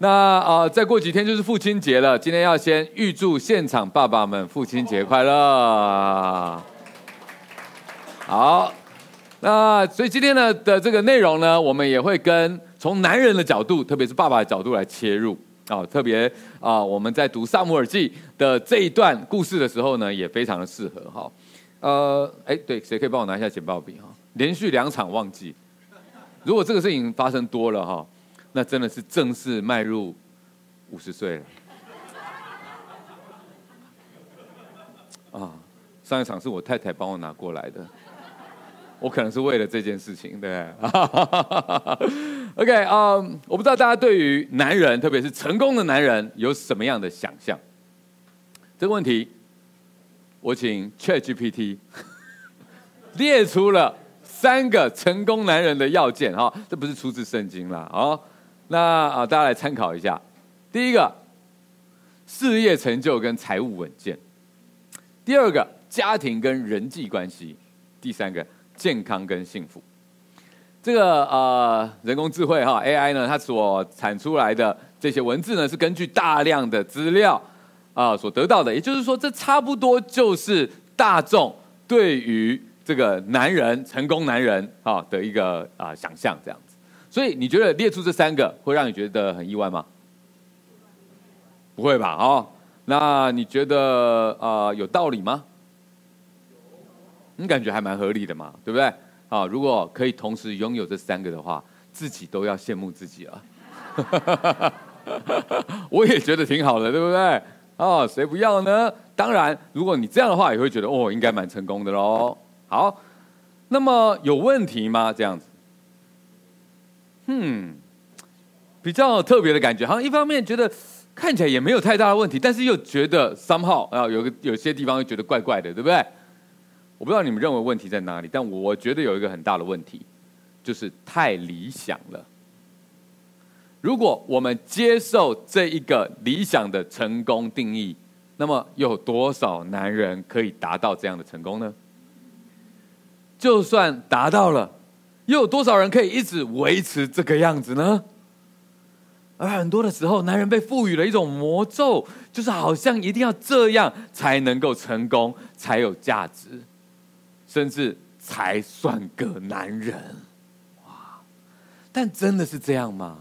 那啊、再过几天就是父亲节了。今天要先预祝现场爸爸们父亲节快乐。好，那所以今天呢的这个内容呢，我们也会跟从男人的角度，特别是爸爸的角度来切入啊、特别啊、我们在读撒母耳记的这一段故事的时候呢，也非常的适合哈、哦。呃，哎，对，谁可以帮我拿一下剪报笔哈？连续两场忘记，如果这个事情发生多了哈。那真的是正式迈入五十岁了啊！上一场是我太太帮我拿过来的，我可能是为了这件事情，对？OK，嗯、um，我不知道大家对于男人，特别是成功的男人，有什么样的想象？这个问题，我请 ChatGPT 列出了三个成功男人的要件哈，这不是出自圣经啦。啊。那啊，大家来参考一下。第一个，事业成就跟财务稳健；第二个，家庭跟人际关系；第三个，健康跟幸福。这个呃，人工智慧哈 AI 呢，它所产出来的这些文字呢，是根据大量的资料啊所得到的。也就是说，这差不多就是大众对于这个男人成功男人啊的一个啊想象这样。所以你觉得列出这三个会让你觉得很意外吗？不会吧？哦，那你觉得呃有道理吗？你感觉还蛮合理的嘛，对不对？啊，如果可以同时拥有这三个的话，自己都要羡慕自己了。我也觉得挺好的，对不对？哦，谁不要呢？当然，如果你这样的话，也会觉得哦，应该蛮成功的喽。好，那么有问题吗？这样子？嗯，比较特别的感觉，好像一方面觉得看起来也没有太大的问题，但是又觉得 somehow 啊，有个有些地方又觉得怪怪的，对不对？我不知道你们认为问题在哪里，但我觉得有一个很大的问题，就是太理想了。如果我们接受这一个理想的成功定义，那么有多少男人可以达到这样的成功呢？就算达到了。又有多少人可以一直维持这个样子呢？而很多的时候，男人被赋予了一种魔咒，就是好像一定要这样才能够成功，才有价值，甚至才算个男人。哇！但真的是这样吗？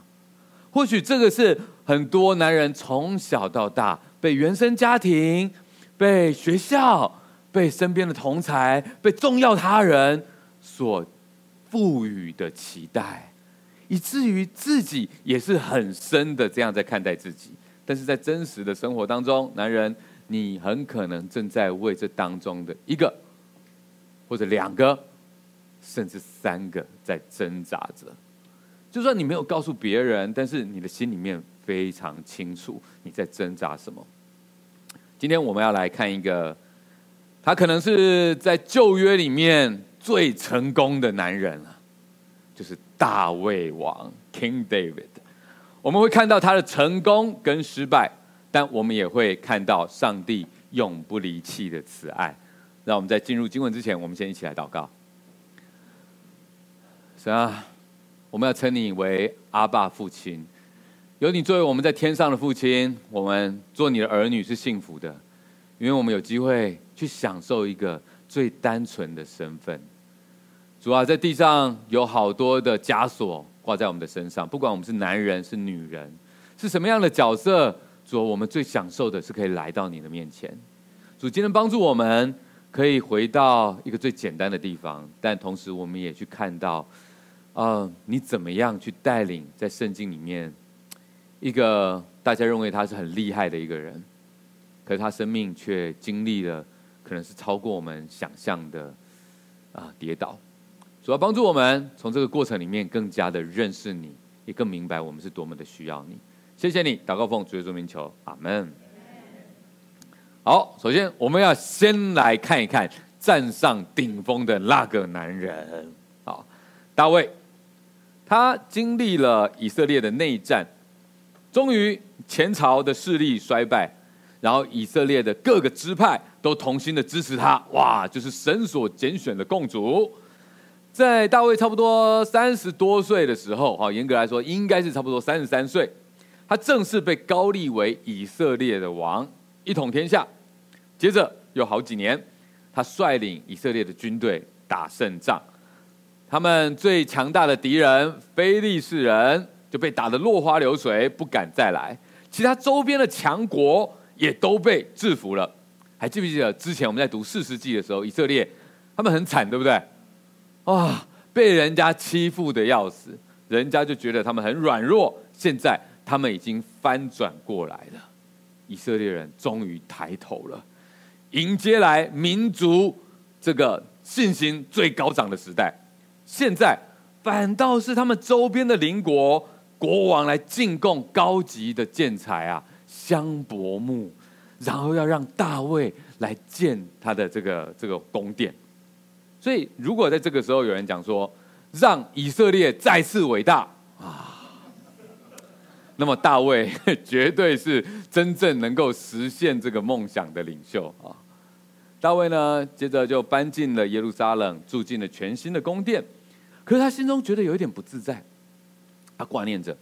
或许这个是很多男人从小到大被原生家庭、被学校、被身边的同才、被重要他人所。赋予的期待，以至于自己也是很深的这样在看待自己。但是在真实的生活当中，男人，你很可能正在为这当中的一个，或者两个，甚至三个在挣扎着。就算你没有告诉别人，但是你的心里面非常清楚你在挣扎什么。今天我们要来看一个，他可能是在旧约里面。最成功的男人啊，就是大卫王 King David。我们会看到他的成功跟失败，但我们也会看到上帝永不离弃的慈爱。让我们在进入经文之前，我们先一起来祷告。神啊，我们要称你为阿爸父亲，有你作为我们在天上的父亲，我们做你的儿女是幸福的，因为我们有机会去享受一个最单纯的身份。主啊，在地上有好多的枷锁挂在我们的身上，不管我们是男人是女人，是什么样的角色，主，我们最享受的是可以来到你的面前。主，今天帮助我们可以回到一个最简单的地方，但同时我们也去看到，啊、呃，你怎么样去带领在圣经里面一个大家认为他是很厉害的一个人，可是他生命却经历了可能是超过我们想象的啊、跌倒。主要帮助我们从这个过程里面更加的认识你，也更明白我们是多么的需要你。谢谢你，祷告奉主耶稣名求，阿门。好，首先我们要先来看一看站上顶峰的那个男人，好，大卫，他经历了以色列的内战，终于前朝的势力衰败，然后以色列的各个支派都同心的支持他，哇，就是神所拣选的共主。在大卫差不多三十多岁的时候，哈，严格来说应该是差不多三十三岁。他正式被高立为以色列的王，一统天下。接着有好几年，他率领以色列的军队打胜仗，他们最强大的敌人非利士人就被打得落花流水，不敢再来。其他周边的强国也都被制服了。还记不记得之前我们在读四世纪的时候，以色列他们很惨，对不对？啊，被人家欺负的要死，人家就觉得他们很软弱。现在他们已经翻转过来了，以色列人终于抬头了，迎接来民族这个信心最高涨的时代。现在反倒是他们周边的邻国国王来进贡高级的建材啊，香柏木。然后要让大卫来建他的这个这个宫殿，所以如果在这个时候有人讲说，让以色列再次伟大啊，那么大卫 绝对是真正能够实现这个梦想的领袖啊。大卫呢，接着就搬进了耶路撒冷，住进了全新的宫殿，可是他心中觉得有一点不自在，他挂念着。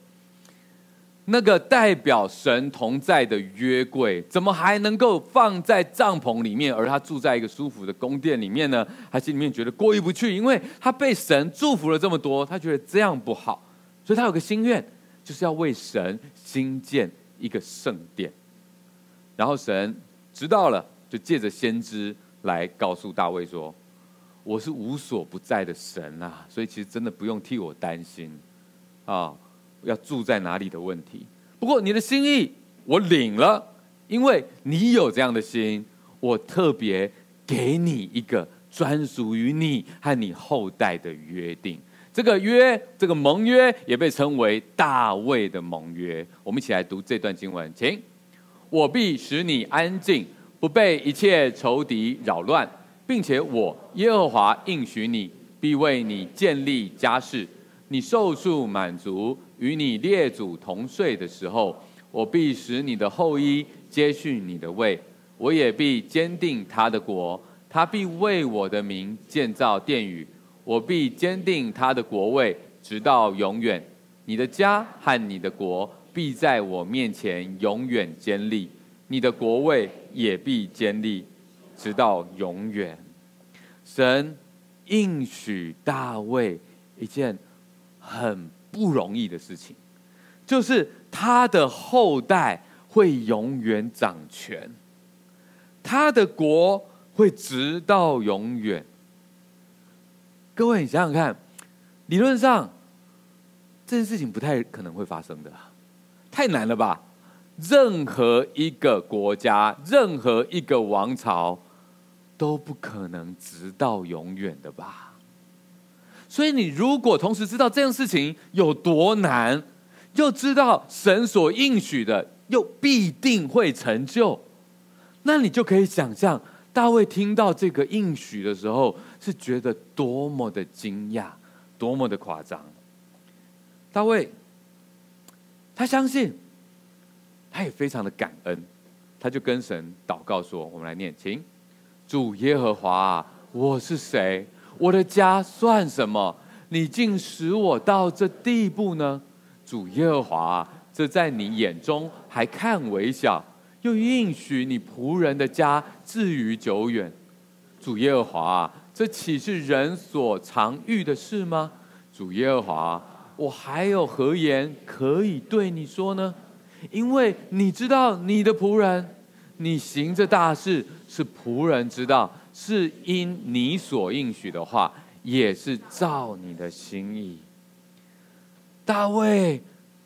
那个代表神同在的约柜，怎么还能够放在帐篷里面，而他住在一个舒服的宫殿里面呢？他心里面觉得过意不去，因为他被神祝福了这么多，他觉得这样不好，所以他有个心愿，就是要为神兴建一个圣殿。然后神知道了，就借着先知来告诉大卫说：“我是无所不在的神啊，所以其实真的不用替我担心啊。”要住在哪里的问题。不过你的心意我领了，因为你有这样的心，我特别给你一个专属于你和你后代的约定。这个约，这个盟约也被称为大卫的盟约。我们一起来读这段经文，请。我必使你安静，不被一切仇敌扰乱，并且我耶和华应许你，必为你建立家室。你受数满足，与你列祖同睡的时候，我必使你的后裔接续你的位，我也必坚定他的国，他必为我的名建造殿宇，我必坚定他的国位，直到永远。你的家和你的国必在我面前永远坚立，你的国位也必坚立，直到永远。神应许大卫一件。很不容易的事情，就是他的后代会永远掌权，他的国会直到永远。各位，你想想看，理论上这件事情不太可能会发生的，太难了吧？任何一个国家，任何一个王朝都不可能直到永远的吧？所以，你如果同时知道这件事情有多难，又知道神所应许的又必定会成就，那你就可以想象大卫听到这个应许的时候，是觉得多么的惊讶，多么的夸张。大卫他相信，他也非常的感恩，他就跟神祷告说：“我们来念，请主耶和华，我是谁？”我的家算什么？你竟使我到这地步呢？主耶和华，这在你眼中还看为小，又应许你仆人的家至于久远。主耶和华，这岂是人所常遇的事吗？主耶和华，我还有何言可以对你说呢？因为你知道你的仆人，你行这大事是仆人知道。是因你所应许的话，也是照你的心意。大卫，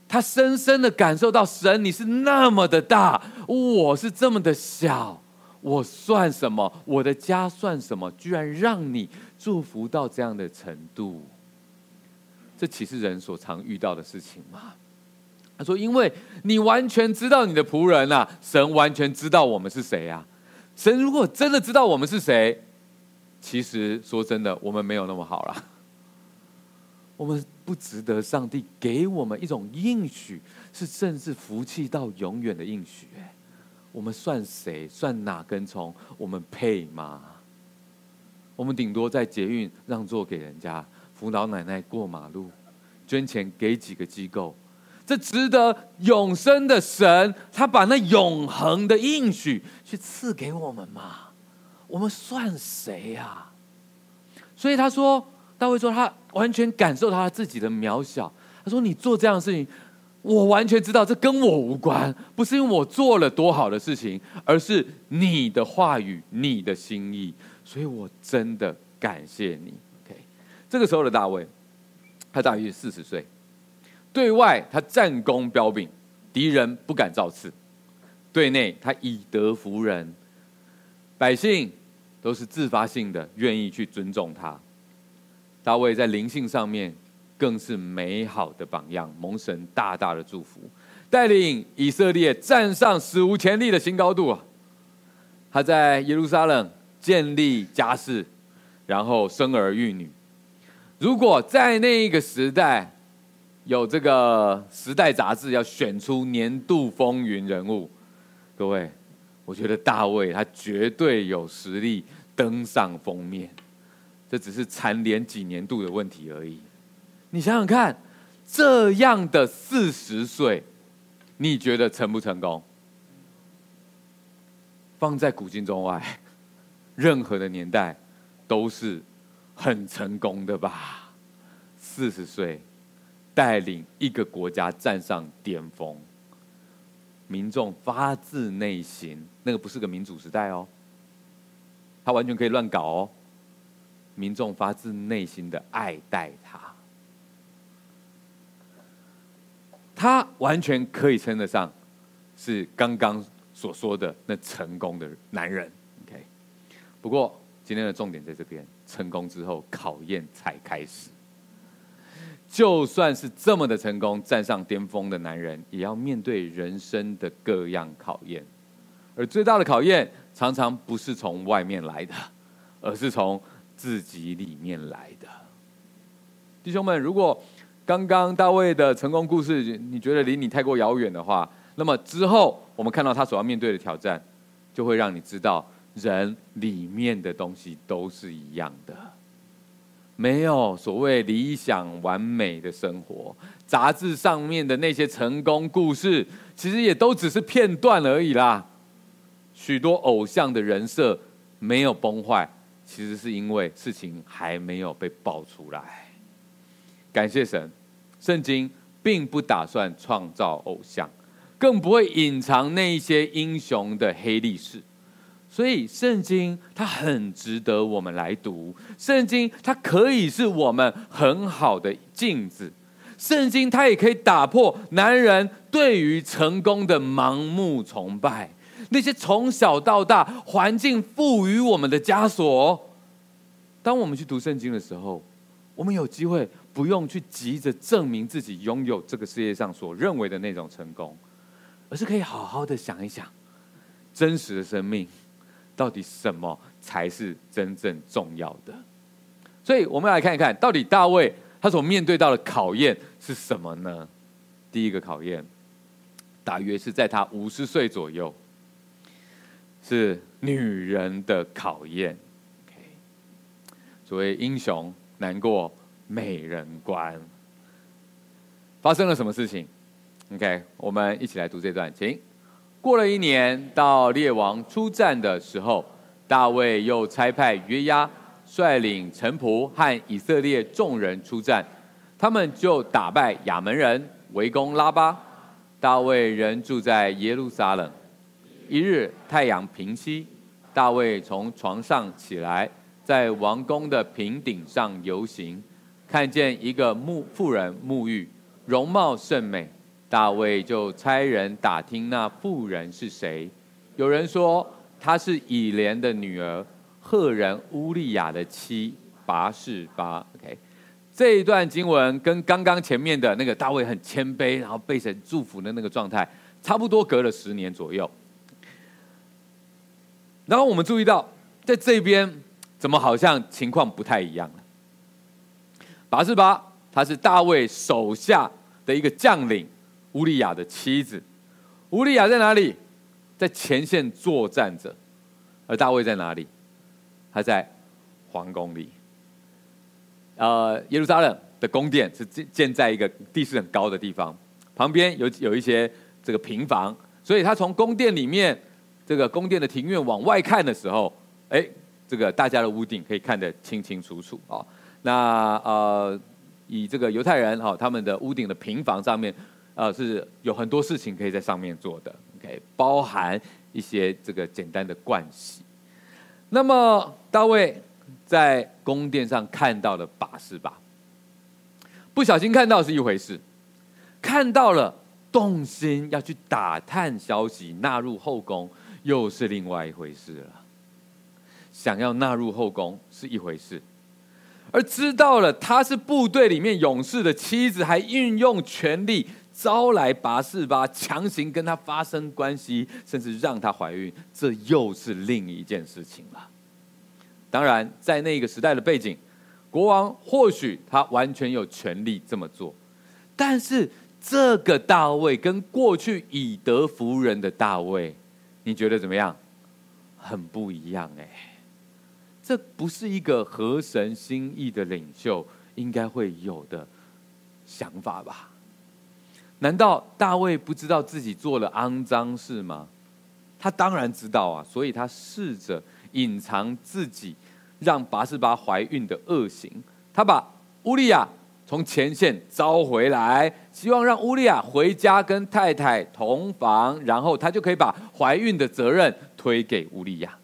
他深深的感受到神，你是那么的大，我是这么的小，我算什么？我的家算什么？居然让你祝福到这样的程度，这岂是人所常遇到的事情吗？他说：“因为你完全知道你的仆人啊，神完全知道我们是谁啊。”神如果真的知道我们是谁，其实说真的，我们没有那么好了。我们不值得上帝给我们一种应许，是甚至福气到永远的应许。我们算谁？算哪根葱？我们配吗？我们顶多在捷运让座给人家，扶老奶奶过马路，捐钱给几个机构，这值得永生的神，他把那永恒的应许去赐给我们吗？我们算谁呀？所以他说，大卫说他完全感受他自己的渺小。他说：“你做这样的事情，我完全知道这跟我无关，不是因为我做了多好的事情，而是你的话语、你的心意。所以我真的感谢你。” OK，这个时候的大卫，他大约四十岁。对外他战功彪炳，敌人不敢造次；对内他以德服人，百姓都是自发性的愿意去尊重他。大卫在灵性上面更是美好的榜样，蒙神大大的祝福，带领以色列站上史无前例的新高度啊！他在耶路撒冷建立家室，然后生儿育女。如果在那一个时代，有这个《时代》杂志要选出年度风云人物，各位，我觉得大卫他绝对有实力登上封面，这只是蝉联几年度的问题而已。你想想看，这样的四十岁，你觉得成不成功？放在古今中外，任何的年代都是很成功的吧？四十岁。带领一个国家站上巅峰，民众发自内心，那个不是个民主时代哦，他完全可以乱搞哦。民众发自内心的爱戴他，他完全可以称得上是刚刚所说的那成功的男人。OK，不过今天的重点在这边，成功之后考验才开始。就算是这么的成功，站上巅峰的男人，也要面对人生的各样考验。而最大的考验，常常不是从外面来的，而是从自己里面来的。弟兄们，如果刚刚大卫的成功故事，你觉得离你太过遥远的话，那么之后我们看到他所要面对的挑战，就会让你知道，人里面的东西都是一样的。没有所谓理想完美的生活，杂志上面的那些成功故事，其实也都只是片段而已啦。许多偶像的人设没有崩坏，其实是因为事情还没有被爆出来。感谢神，圣经并不打算创造偶像，更不会隐藏那一些英雄的黑历史。所以，圣经它很值得我们来读。圣经它可以是我们很好的镜子。圣经它也可以打破男人对于成功的盲目崇拜，那些从小到大环境赋予我们的枷锁。当我们去读圣经的时候，我们有机会不用去急着证明自己拥有这个世界上所认为的那种成功，而是可以好好的想一想真实的生命。到底什么才是真正重要的？所以，我们来看一看到底大卫他所面对到的考验是什么呢？第一个考验，大约是在他五十岁左右，是女人的考验。所谓英雄难过美人关，发生了什么事情？OK，我们一起来读这段，请。过了一年，到列王出战的时候，大卫又差派约押率领臣仆和以色列众人出战，他们就打败亚扪人，围攻拉巴。大卫仍住在耶路撒冷。一日太阳平西，大卫从床上起来，在王宫的平顶上游行，看见一个牧妇人沐浴，容貌甚美。大卫就差人打听那妇人是谁，有人说她是以莲的女儿，赫人乌利亚的妻拔士巴。OK，这一段经文跟刚刚前面的那个大卫很谦卑，然后被神祝福的那个状态，差不多隔了十年左右。然后我们注意到，在这边怎么好像情况不太一样了？拔士巴，他是大卫手下的一个将领。乌利亚的妻子，乌利亚在哪里？在前线作战着，而大卫在哪里？他在皇宫里。呃，耶路撒冷的宫殿是建建在一个地势很高的地方，旁边有有一些这个平房，所以他从宫殿里面这个宫殿的庭院往外看的时候，哎，这个大家的屋顶可以看得清清楚楚啊。那呃，以这个犹太人哈，他们的屋顶的平房上面，呃，是有很多事情可以在上面做的，OK，包含一些这个简单的盥洗。那么大卫在宫殿上看到了拔示巴，不小心看到是一回事，看到了动心要去打探消息纳入后宫又是另外一回事了。想要纳入后宫是一回事，而知道了他是部队里面勇士的妻子，还运用权力招来拔示巴，强行跟他发生关系，甚至让他怀孕，这又是另一件事情了。当然，在那个时代的背景，国王或许他完全有权利这么做，但是这个大卫跟过去以德服人的大卫，你觉得怎么样？很不一样哎，这不是一个合神心意的领袖应该会有的想法吧？难道大卫不知道自己做了肮脏事吗？他当然知道啊，所以他试着隐藏自己让拔示巴怀孕的恶行。他把乌利亚从前线招回来，希望让乌利亚回家跟太太同房，然后他就可以把怀孕的责任推给乌利亚。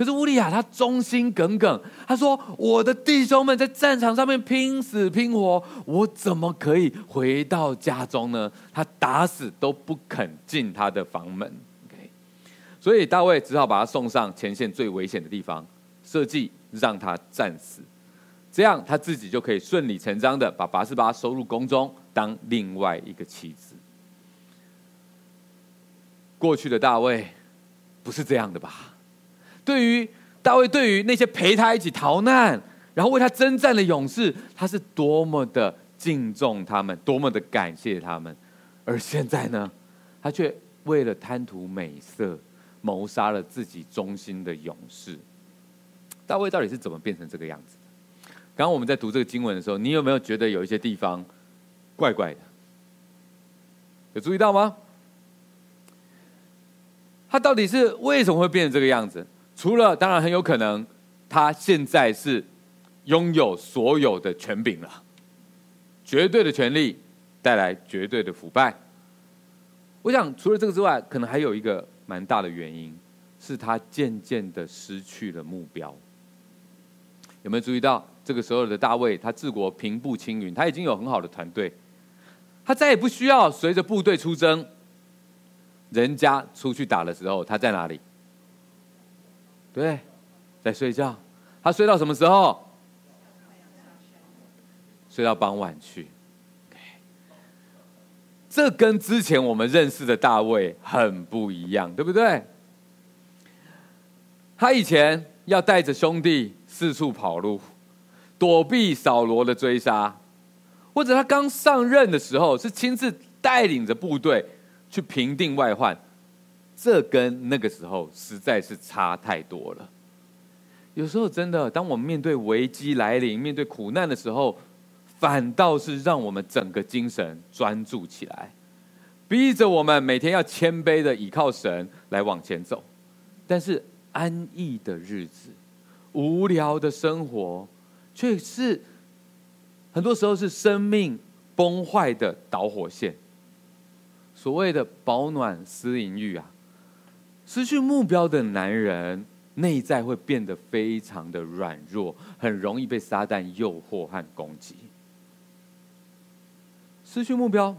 可是乌利亚他忠心耿耿，他说：“我的弟兄们在战场上面拼死拼活，我怎么可以回到家中呢？”他打死都不肯进他的房门。OK，所以大卫只好把他送上前线最危险的地方，设计让他战死，这样他自己就可以顺理成章的把拔示巴收入宫中当另外一个妻子。过去的大卫不是这样的吧？对于大卫，对于那些陪他一起逃难，然后为他征战的勇士，他是多么的敬重他们，多么的感谢他们。而现在呢，他却为了贪图美色，谋杀了自己忠心的勇士。大卫到底是怎么变成这个样子的？刚刚我们在读这个经文的时候，你有没有觉得有一些地方怪怪的？有注意到吗？他到底是为什么会变成这个样子？除了当然很有可能，他现在是拥有所有的权柄了，绝对的权力带来绝对的腐败。我想除了这个之外，可能还有一个蛮大的原因，是他渐渐的失去了目标。有没有注意到这个时候的大卫，他治国平步青云，他已经有很好的团队，他再也不需要随着部队出征，人家出去打的时候，他在哪里？对，在睡觉。他睡到什么时候？睡到傍晚去。这跟之前我们认识的大卫很不一样，对不对？他以前要带着兄弟四处跑路，躲避扫罗的追杀，或者他刚上任的时候是亲自带领着部队去平定外患。这跟那个时候实在是差太多了。有时候真的，当我们面对危机来临、面对苦难的时候，反倒是让我们整个精神专注起来，逼着我们每天要谦卑的倚靠神来往前走。但是安逸的日子、无聊的生活，却是很多时候是生命崩坏的导火线。所谓的保暖思淫欲啊。失去目标的男人，内在会变得非常的软弱，很容易被撒旦诱惑和攻击。失去目标，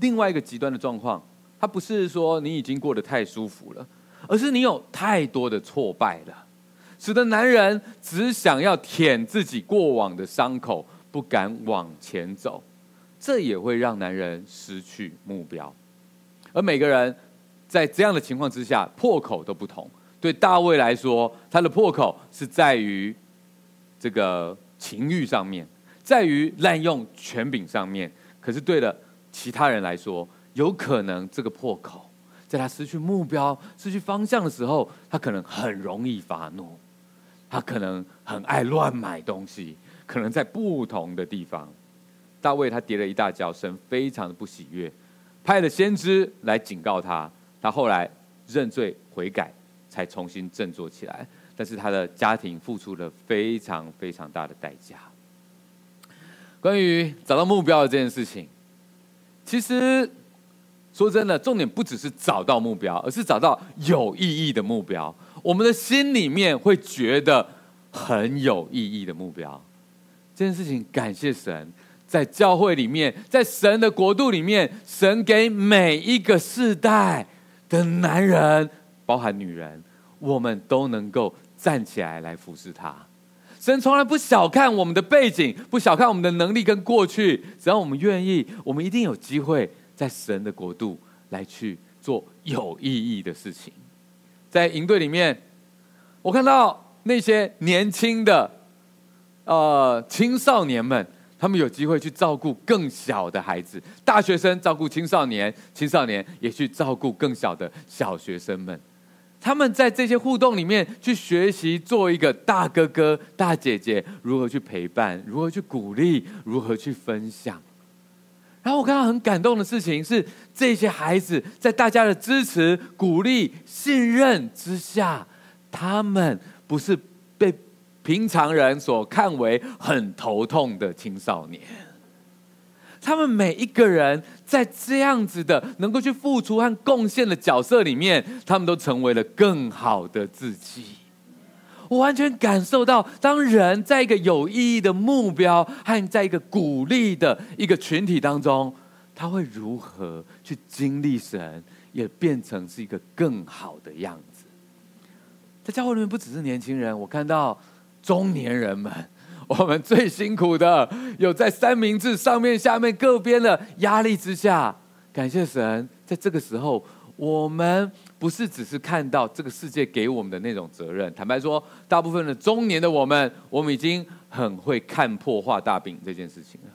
另外一个极端的状况，它不是说你已经过得太舒服了，而是你有太多的挫败了，使得男人只想要舔自己过往的伤口，不敢往前走。这也会让男人失去目标，而每个人。在这样的情况之下，破口都不同。对大卫来说，他的破口是在于这个情欲上面，在于滥用权柄上面。可是对了其他人来说，有可能这个破口，在他失去目标、失去方向的时候，他可能很容易发怒，他可能很爱乱买东西，可能在不同的地方，大卫他跌了一大跤，神非常的不喜悦。派了先知来警告他，他后来认罪悔改，才重新振作起来。但是他的家庭付出了非常非常大的代价。关于找到目标的这件事情，其实说真的，重点不只是找到目标，而是找到有意义的目标。我们的心里面会觉得很有意义的目标。这件事情，感谢神。在教会里面，在神的国度里面，神给每一个世代的男人，包含女人，我们都能够站起来来服侍他。神从来不小看我们的背景，不小看我们的能力跟过去。只要我们愿意，我们一定有机会在神的国度来去做有意义的事情。在营队里面，我看到那些年轻的呃青少年们。他们有机会去照顾更小的孩子，大学生照顾青少年，青少年也去照顾更小的小学生们。他们在这些互动里面去学习做一个大哥哥、大姐姐，如何去陪伴，如何去鼓励，如何去分享。然后我看到很感动的事情是，这些孩子在大家的支持、鼓励、信任之下，他们不是。平常人所看为很头痛的青少年，他们每一个人在这样子的能够去付出和贡献的角色里面，他们都成为了更好的自己。我完全感受到，当人在一个有意义的目标和在一个鼓励的一个群体当中，他会如何去经历神，也变成是一个更好的样子。在教会里面，不只是年轻人，我看到。中年人们，我们最辛苦的，有在三明治上面、下面各边的压力之下，感谢神，在这个时候，我们不是只是看到这个世界给我们的那种责任。坦白说，大部分的中年的我们，我们已经很会看破画大饼这件事情了。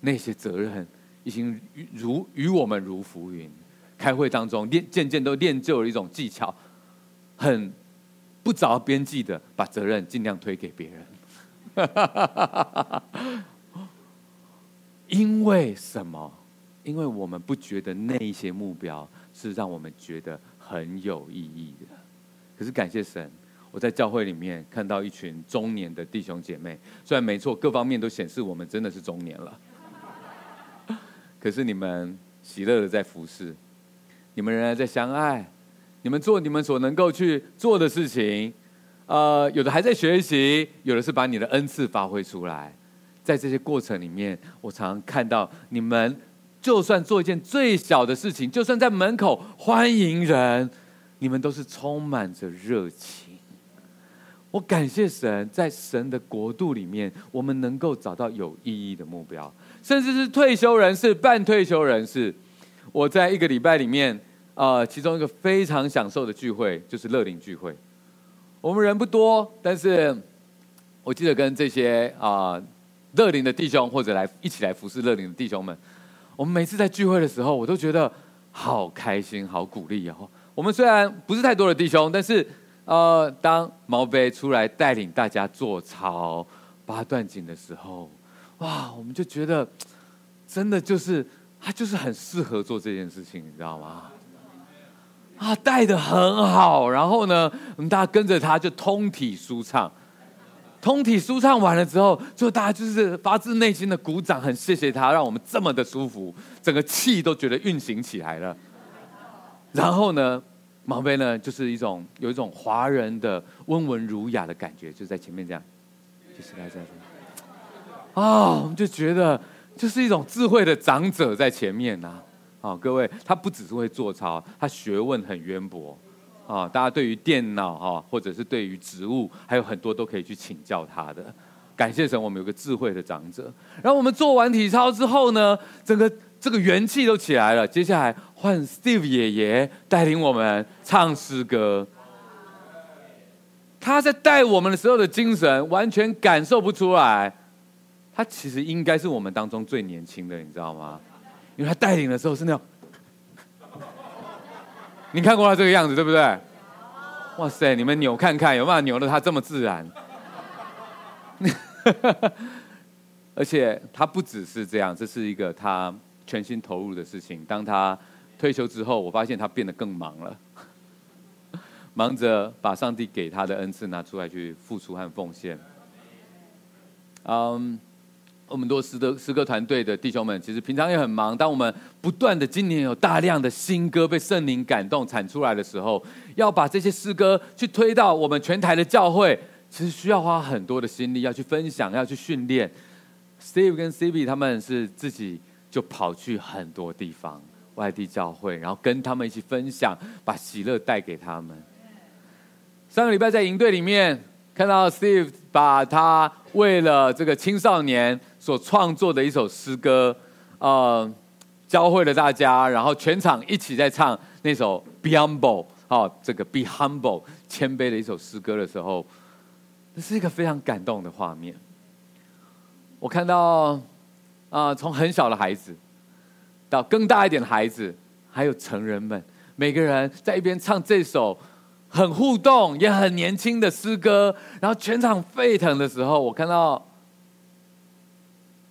那些责任已经如与我们如浮云。开会当中练，渐渐都练就了一种技巧，很。不着边际的把责任尽量推给别人，因为什么？因为我们不觉得那一些目标是让我们觉得很有意义的。可是感谢神，我在教会里面看到一群中年的弟兄姐妹，虽然没错，各方面都显示我们真的是中年了，可是你们喜乐的在服侍，你们仍然在相爱。你们做你们所能够去做的事情，呃，有的还在学习，有的是把你的恩赐发挥出来。在这些过程里面，我常常看到你们，就算做一件最小的事情，就算在门口欢迎人，你们都是充满着热情。我感谢神，在神的国度里面，我们能够找到有意义的目标，甚至是退休人士、半退休人士。我在一个礼拜里面。呃，其中一个非常享受的聚会就是乐龄聚会。我们人不多，但是我记得跟这些啊乐龄的弟兄或者来一起来服侍乐龄的弟兄们，我们每次在聚会的时候，我都觉得好开心、好鼓励哦。我们虽然不是太多的弟兄，但是呃，当毛飞出来带领大家做操八段锦的时候，哇，我们就觉得真的就是他就是很适合做这件事情，你知道吗？啊，带得很好，然后呢，我们大家跟着他就通体舒畅，通体舒畅完了之后，就大家就是发自内心的鼓掌，很谢谢他，让我们这么的舒服，整个气都觉得运行起来了。然后呢，毛杯呢，就是一种有一种华人的温文儒雅的感觉，就在前面这样，就是来这样啊，我们就觉得就是一种智慧的长者在前面呐、啊。啊，各位，他不只是会做操，他学问很渊博，啊，大家对于电脑哈，或者是对于植物，还有很多都可以去请教他的。感谢神，我们有个智慧的长者。然后我们做完体操之后呢，整个这个元气都起来了。接下来换 Steve 爷爷带领我们唱诗歌。他在带我们的时候的精神，完全感受不出来。他其实应该是我们当中最年轻的，你知道吗？因为他带领的时候是那样，你看过他这个样子对不对？哇塞，你们扭看看有没有扭得他这么自然？而且他不只是这样，这是一个他全心投入的事情。当他退休之后，我发现他变得更忙了，忙着把上帝给他的恩赐拿出来去付出和奉献。嗯。我们多诗歌诗歌团队的弟兄们，其实平常也很忙。当我们不断的今年有大量的新歌被圣灵感动产出来的时候，要把这些诗歌去推到我们全台的教会，其实需要花很多的心力，要去分享，要去训练。Steve 跟 CB 他们是自己就跑去很多地方外地教会，然后跟他们一起分享，把喜乐带给他们。上个礼拜在营队里面看到 Steve 把他为了这个青少年。所创作的一首诗歌，呃，教会了大家，然后全场一起在唱那首 Be Humble，哦，这个 Be Humble，谦卑的一首诗歌的时候，这是一个非常感动的画面。我看到，啊、从很小的孩子到更大一点的孩子，还有成人们，每个人在一边唱这首很互动也很年轻的诗歌，然后全场沸腾的时候，我看到。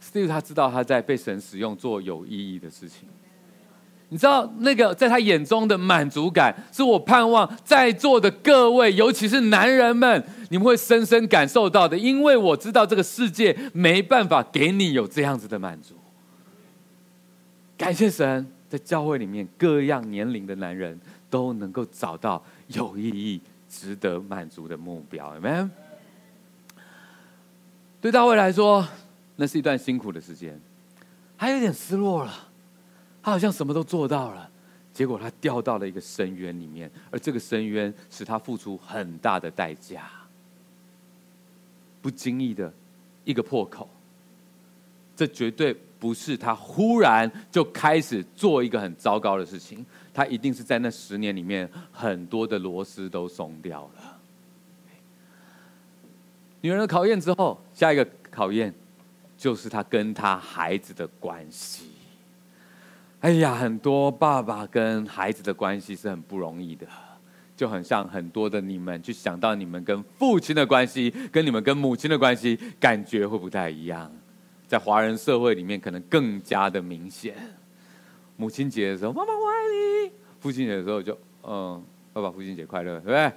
Steve 他知道他在被神使用做有意义的事情，你知道那个在他眼中的满足感，是我盼望在座的各位，尤其是男人们，你们会深深感受到的，因为我知道这个世界没办法给你有这样子的满足。感谢神，在教会里面各样年龄的男人都能够找到有意义、值得满足的目标，Amen。对大卫来说。那是一段辛苦的时间，他有点失落了，他好像什么都做到了，结果他掉到了一个深渊里面，而这个深渊使他付出很大的代价，不经意的一个破口，这绝对不是他忽然就开始做一个很糟糕的事情，他一定是在那十年里面很多的螺丝都松掉了。女人的考验之后，下一个考验。就是他跟他孩子的关系。哎呀，很多爸爸跟孩子的关系是很不容易的，就很像很多的你们去想到你们跟父亲的关系，跟你们跟母亲的关系，感觉会不太一样。在华人社会里面，可能更加的明显。母亲节的时候，妈妈我爱你；父亲节的时候就，嗯，爸爸父亲节快乐，对不对？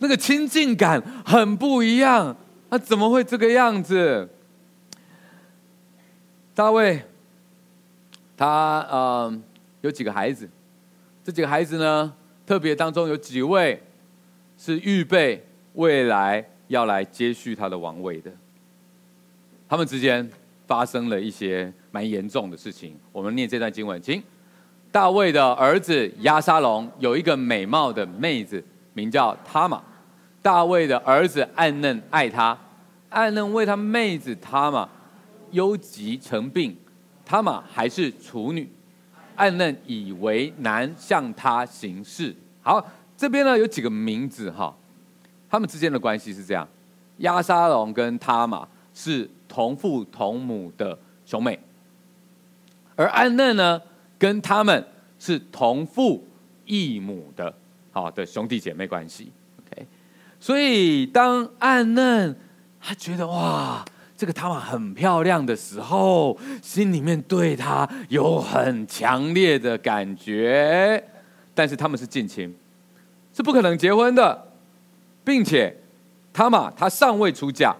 那个亲近感很不一样。那怎么会这个样子？大卫，他呃有几个孩子，这几个孩子呢，特别当中有几位是预备未来要来接续他的王位的。他们之间发生了一些蛮严重的事情。我们念这段经文，请大卫的儿子押沙龙有一个美貌的妹子，名叫他玛。大卫的儿子暗嫩爱他，暗嫩为他妹子他玛。忧急成病，他玛还是处女，暗嫩以为难向他行事。好，这边呢有几个名字哈，他们之间的关系是这样：押沙龙跟他玛是同父同母的兄妹，而安嫩呢跟他们是同父异母的好的兄弟姐妹关系。OK，所以当安嫩他觉得哇。这个他玛很漂亮的时候，心里面对他有很强烈的感觉，但是他们是近亲，是不可能结婚的，并且他玛他尚未出嫁，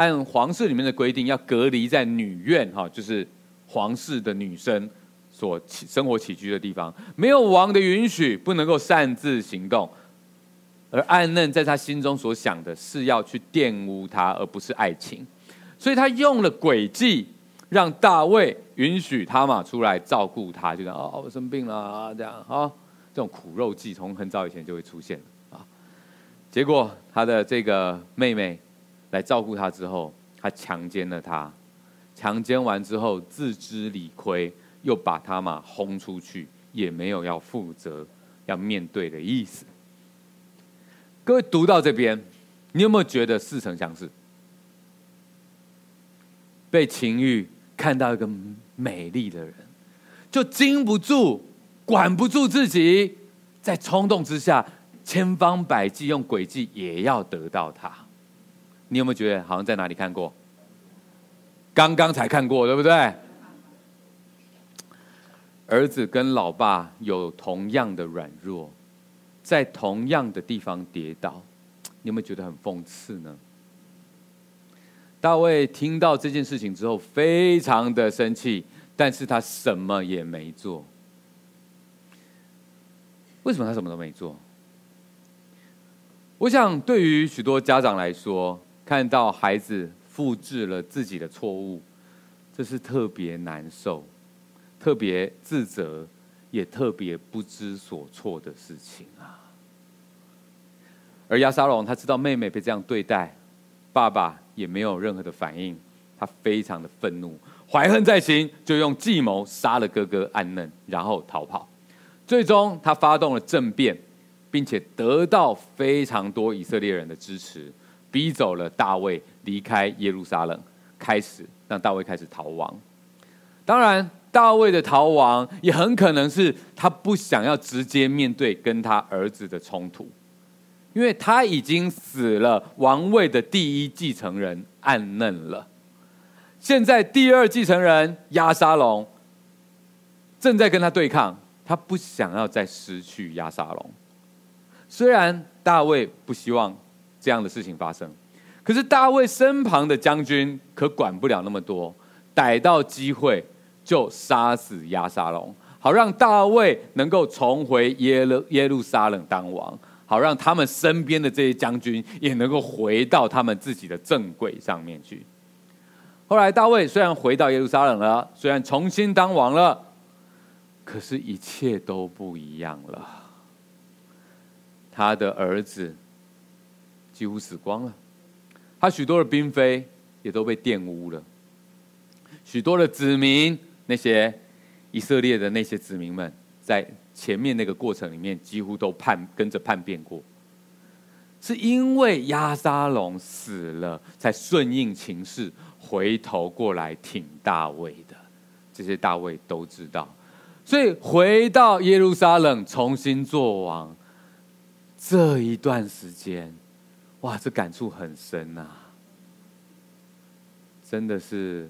按皇室里面的规定要隔离在女院哈，就是皇室的女生所起生活起居的地方，没有王的允许，不能够擅自行动。而暗嫩在他心中所想的是要去玷污他，而不是爱情，所以他用了诡计，让大卫允许他嘛出来照顾他，就这样哦，我生病了，这样啊，这种苦肉计从很早以前就会出现啊。结果他的这个妹妹来照顾他之后，他强奸了他，强奸完之后自知理亏，又把他嘛轰出去，也没有要负责、要面对的意思。各位读到这边，你有没有觉得似曾相识？被情欲看到一个美丽的人，就禁不住、管不住自己，在冲动之下，千方百计用诡计也要得到他。你有没有觉得好像在哪里看过？刚刚才看过，对不对？儿子跟老爸有同样的软弱，在同样的地方跌倒，你有没有觉得很讽刺呢？大卫听到这件事情之后，非常的生气，但是他什么也没做。为什么他什么都没做？我想，对于许多家长来说，看到孩子复制了自己的错误，这是特别难受、特别自责，也特别不知所措的事情啊。而亚沙龙他知道妹妹被这样对待，爸爸也没有任何的反应，他非常的愤怒，怀恨在心，就用计谋杀了哥哥暗嫩，然后逃跑。最终，他发动了政变，并且得到非常多以色列人的支持，逼走了大卫离开耶路撒冷，开始让大卫开始逃亡。当然，大卫的逃亡也很可能是他不想要直接面对跟他儿子的冲突，因为他已经死了王位的第一继承人暗嫩了。现在第二继承人押沙龙正在跟他对抗。他不想要再失去押沙龙，虽然大卫不希望这样的事情发生，可是大卫身旁的将军可管不了那么多，逮到机会就杀死押沙龙，好让大卫能够重回耶路耶路撒冷当王，好让他们身边的这些将军也能够回到他们自己的正轨上面去。后来大卫虽然回到耶路撒冷了，虽然重新当王了。可是，一切都不一样了。他的儿子几乎死光了，他许多的嫔妃也都被玷污了，许多的子民，那些以色列的那些子民们，在前面那个过程里面，几乎都叛跟着叛变过。是因为亚沙龙死了，才顺应情势，回头过来挺大卫的。这些大卫都知道。所以回到耶路撒冷重新做王这一段时间，哇，这感触很深呐！真的是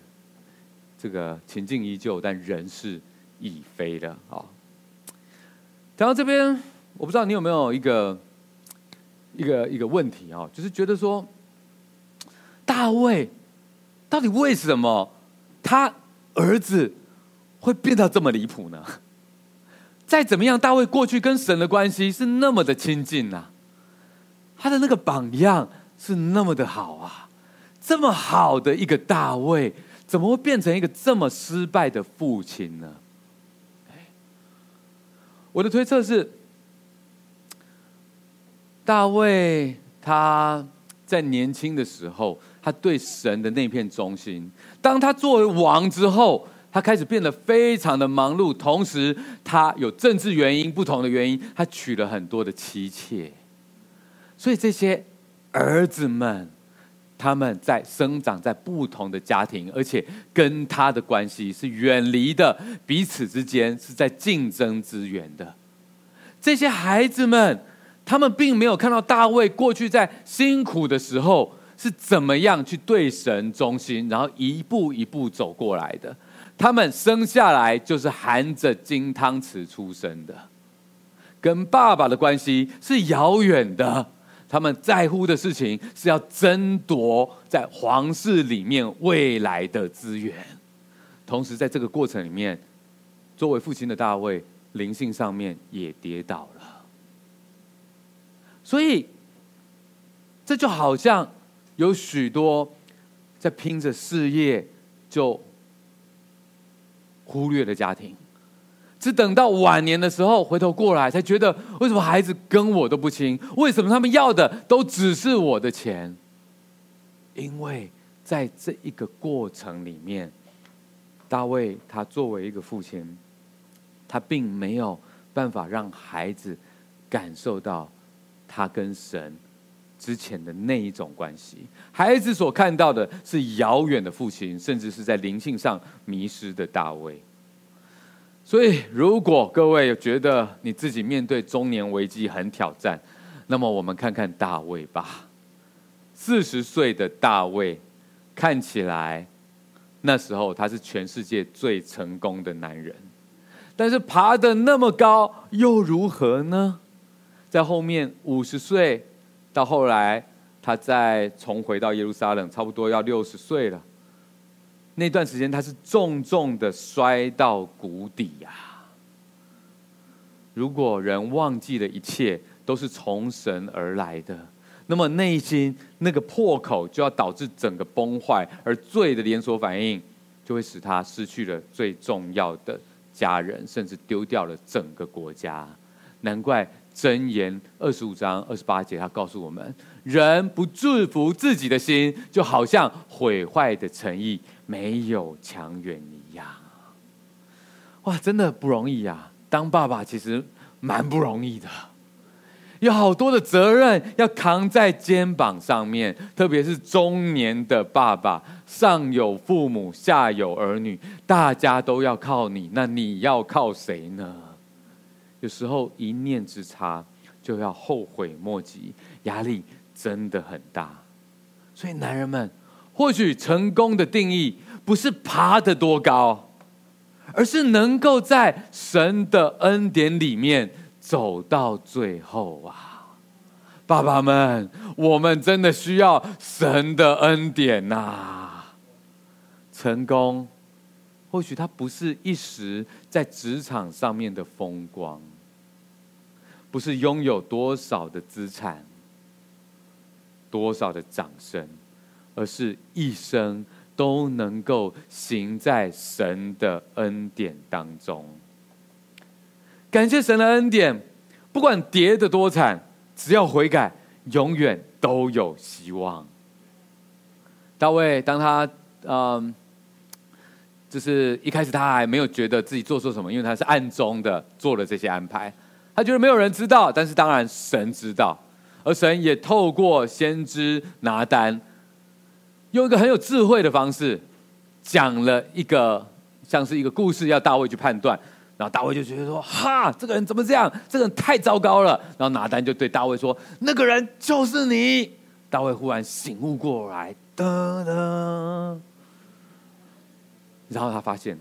这个情境依旧，但人事已非的啊。讲到这边，我不知道你有没有一个一个一个问题啊，就是觉得说，大卫到底为什么他儿子？会变得这么离谱呢？再怎么样，大卫过去跟神的关系是那么的亲近呐，他的那个榜样是那么的好啊，这么好的一个大卫，怎么会变成一个这么失败的父亲呢？我的推测是，大卫他在年轻的时候，他对神的那片忠心，当他作为王之后。他开始变得非常的忙碌，同时他有政治原因，不同的原因，他娶了很多的妻妾，所以这些儿子们，他们在生长在不同的家庭，而且跟他的关系是远离的，彼此之间是在竞争资源的。这些孩子们，他们并没有看到大卫过去在辛苦的时候是怎么样去对神忠心，然后一步一步走过来的。他们生下来就是含着金汤匙出生的，跟爸爸的关系是遥远的。他们在乎的事情是要争夺在皇室里面未来的资源，同时在这个过程里面，作为父亲的大卫灵性上面也跌倒了。所以，这就好像有许多在拼着事业就。忽略了家庭，只等到晚年的时候回头过来，才觉得为什么孩子跟我都不亲？为什么他们要的都只是我的钱？因为在这一个过程里面，大卫他作为一个父亲，他并没有办法让孩子感受到他跟神之前的那一种关系，孩子所看到的是遥远的父亲，甚至是在灵性上迷失的大卫。所以，如果各位觉得你自己面对中年危机很挑战，那么我们看看大卫吧。四十岁的大卫，看起来那时候他是全世界最成功的男人。但是爬得那么高又如何呢？在后面五十岁，到后来他再重回到耶路撒冷，差不多要六十岁了。那段时间他是重重的摔到谷底呀、如果人忘记了一切都是从神而来的，那么内心那个破口就要导致整个崩坏，而罪的连锁反应就会使他失去了最重要的家人，甚至丢掉了整个国家。难怪。箴言二十五章二十八节，他告诉我们：人不祝福自己的心，就好像毁坏的诚意没有强远一样。哇，真的不容易呀、啊！当爸爸其实蛮不容易的，有好多的责任要扛在肩膀上面，特别是中年的爸爸，上有父母，下有儿女，大家都要靠你，那你要靠谁呢？有时候一念之差就要后悔莫及，压力真的很大。所以男人们，或许成功的定义不是爬得多高，而是能够在神的恩典里面走到最后啊！爸爸们，我们真的需要神的恩典呐！成功，或许它不是一时在职场上面的风光。不是拥有多少的资产、多少的掌声，而是一生都能够行在神的恩典当中。感谢神的恩典，不管跌得多惨，只要悔改，永远都有希望。大卫，当他嗯，就是一开始他还没有觉得自己做错什么，因为他是暗中的做了这些安排。他觉得没有人知道，但是当然神知道，而神也透过先知拿单，用一个很有智慧的方式讲了一个像是一个故事，要大卫去判断。然后大卫就觉得说：“哈，这个人怎么这样？这个人太糟糕了。”然后拿单就对大卫说：“那个人就是你。”大卫忽然醒悟过来，噔噔，然后他发现，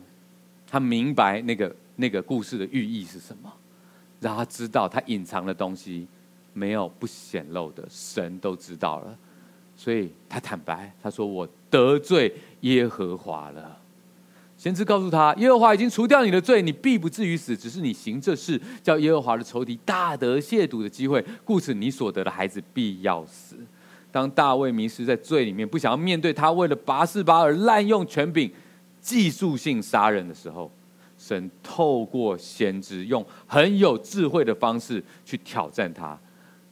他明白那个那个故事的寓意是什么。然后他知道，他隐藏的东西没有不显露的，神都知道了，所以他坦白，他说：“我得罪耶和华了。”先知告诉他：“耶和华已经除掉你的罪，你必不至于死，只是你行这事，叫耶和华的仇敌大得亵渎的机会，故此你所得的孩子必要死。”当大卫迷失在罪里面，不想要面对他为了拔示巴而滥用权柄、技术性杀人的时候。神透过先知，用很有智慧的方式去挑战他，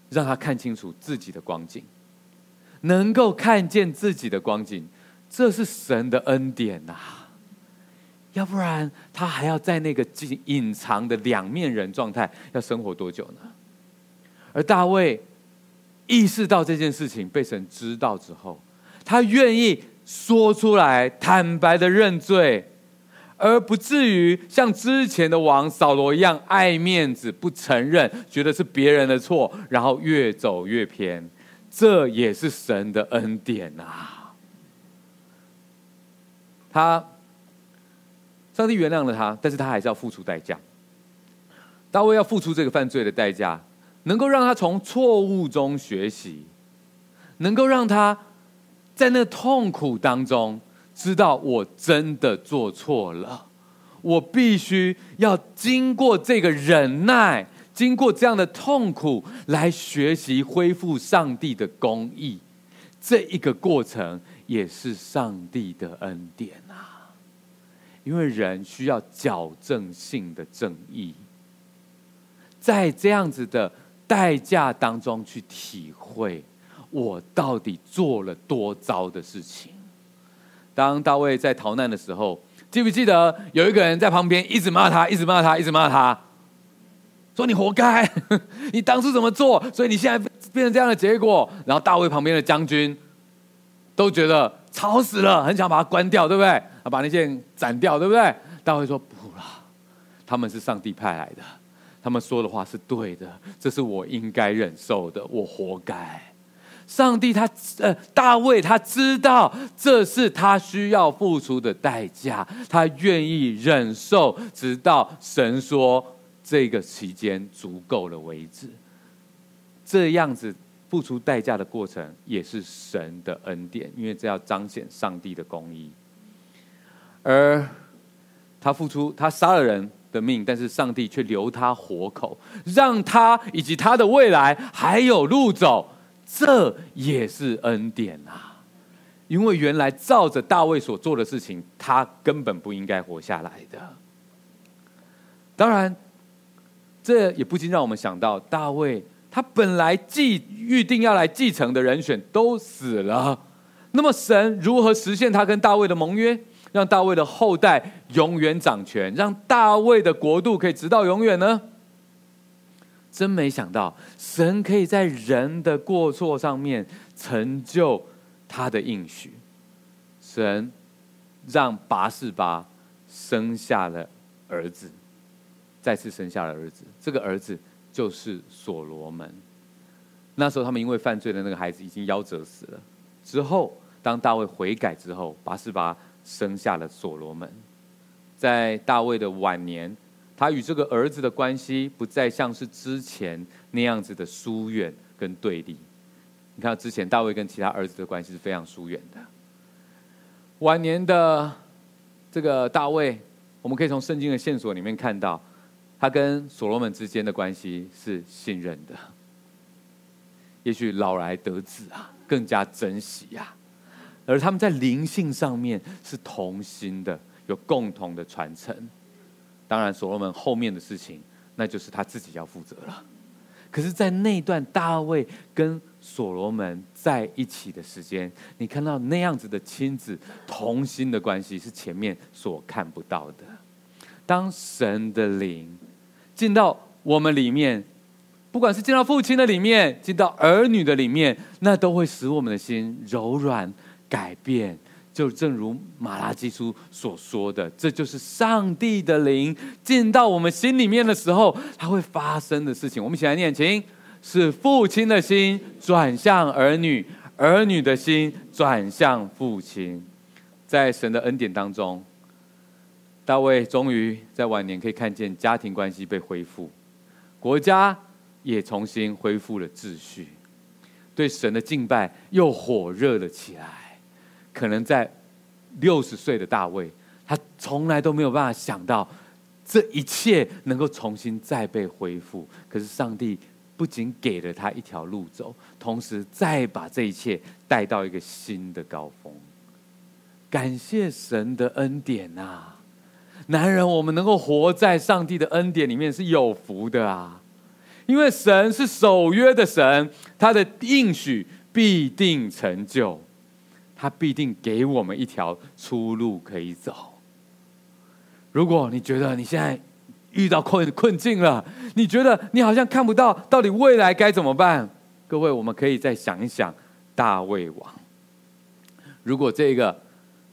让他看清楚自己的光景，能够看见自己的光景，这是神的恩典呐、要不然他还要在那个隐藏的两面人状态，要生活多久呢？而大卫意识到这件事情被神知道之后，他愿意说出来，坦白的认罪。而不至于像之前的王扫罗一样爱面子不承认，觉得是别人的错，然后越走越偏。这也是神的恩典啊！他，上帝原谅了他，但是他还是要付出代价。大卫要付出这个犯罪的代价，能够让他从错误中学习，能够让他在那痛苦当中。知道我真的做错了，我必须要经过这个忍耐，经过这样的痛苦来学习恢复上帝的公义。这一个过程也是上帝的恩典啊！因为人需要矫正性的正义，在这样子的代价当中去体会，我到底做了多糟的事情。当大卫在逃难的时候，记不记得有一个人在旁边一直骂他，一直骂他，一直骂他，说你活该，你当初怎么做，所以你现在变成这样的结果。然后大卫旁边的将军都觉得吵死了，很想把他关掉，对不对？把那些人斩掉，对不对？大卫说不了，他们是上帝派来的，他们说的话是对的，这是我应该忍受的，我活该。上帝他呃大卫他知道这是他需要付出的代价，他愿意忍受，直到神说这个期间足够了为止。这样子付出代价的过程也是神的恩典，因为这要彰显上帝的公义。而他付出，他杀了人的命，但是上帝却留他活口，让他以及他的未来还有路走，这也是恩典啊！因为原来照着大卫所做的事情，他根本不应该活下来的。当然，这也不禁让我们想到，大卫他本来既预定要来继承的人选都死了，那么神如何实现他跟大卫的盟约？让大卫的后代永远掌权，让大卫的国度可以直到永远呢？真没想到，神可以在人的过错上面成就他的应许。神让拔示巴生下了儿子，再次生下了儿子。这个儿子就是所罗门。那时候他们因为犯罪的那个孩子已经夭折死了。之后，当大卫悔改之后，拔示巴。生下了所罗门，在大卫的晚年，他与这个儿子的关系不再像是之前那样子的疏远跟对立。你看，之前大卫跟其他儿子的关系是非常疏远的。晚年的这个大卫，我们可以从圣经的线索里面看到，他跟所罗门之间的关系是信任的。也许老来得子啊，更加珍惜呀。而他们在灵性上面是同心的，有共同的传承。当然，所罗门后面的事情，那就是他自己要负责了。可是，在那段大卫跟所罗门在一起的时间，你看到那样子的亲子同心的关系，是前面所看不到的。当神的灵进到我们里面，不管是进到父亲的里面，进到儿女的里面，那都会使我们的心柔软。改变，就正如马拉基书所说的，这就是上帝的灵进到我们心里面的时候，它会发生的事情。我们一起来念，请：是父亲的心转向儿女，儿女的心转向父亲。在神的恩典当中，大卫终于在晚年可以看见家庭关系被恢复，国家也重新恢复了秩序，对神的敬拜又火热了起来。可能在六十岁的大卫，他从来都没有办法想到这一切能够重新再被恢复。可是上帝不仅给了他一条路走，同时再把这一切带到一个新的高峰。感谢神的恩典啊！男人，我们能够活在上帝的恩典里面是有福的啊！因为神是守约的神，他的应许必定成就。他必定给我们一条出路可以走。如果你觉得你现在遇到困困境了，你觉得你好像看不到到底未来该怎么办？各位，我们可以再想一想大卫王。如果这个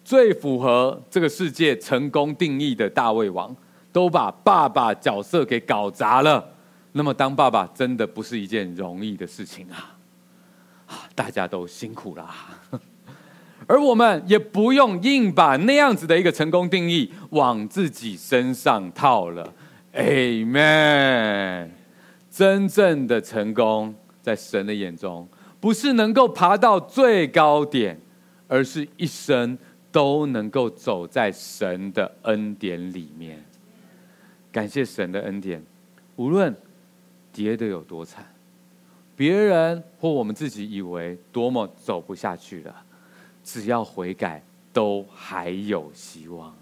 最符合这个世界成功定义的大胃王都把爸爸角色给搞砸了，那么当爸爸真的不是一件容易的事情啊！啊，大家都辛苦啦。而我们也不用硬把那样子的一个成功定义往自己身上套了，Amen。真正的成功，在神的眼中，不是能够爬到最高点，而是一生都能够走在神的恩典里面。感谢神的恩典，无论跌得有多惨，别人或我们自己以为多么走不下去了。只要悔改，都还有希望。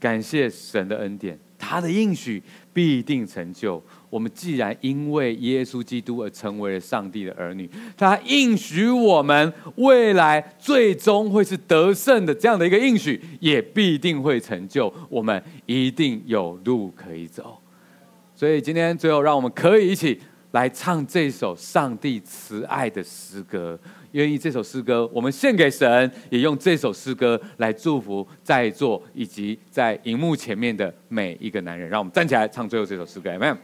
感谢神的恩典，他的应许必定成就。我们既然因为耶稣基督而成为了上帝的儿女，他应许我们未来最终会是得胜的，这样的一个应许也必定会成就。我们一定有路可以走。所以今天最后，让我们可以一起来唱这首上帝慈爱的诗歌。愿意这首诗歌，我们献给神，也用这首诗歌来祝福在座以及在荧幕前面的每一个男人。让我们站起来唱最后这首诗歌，Amen。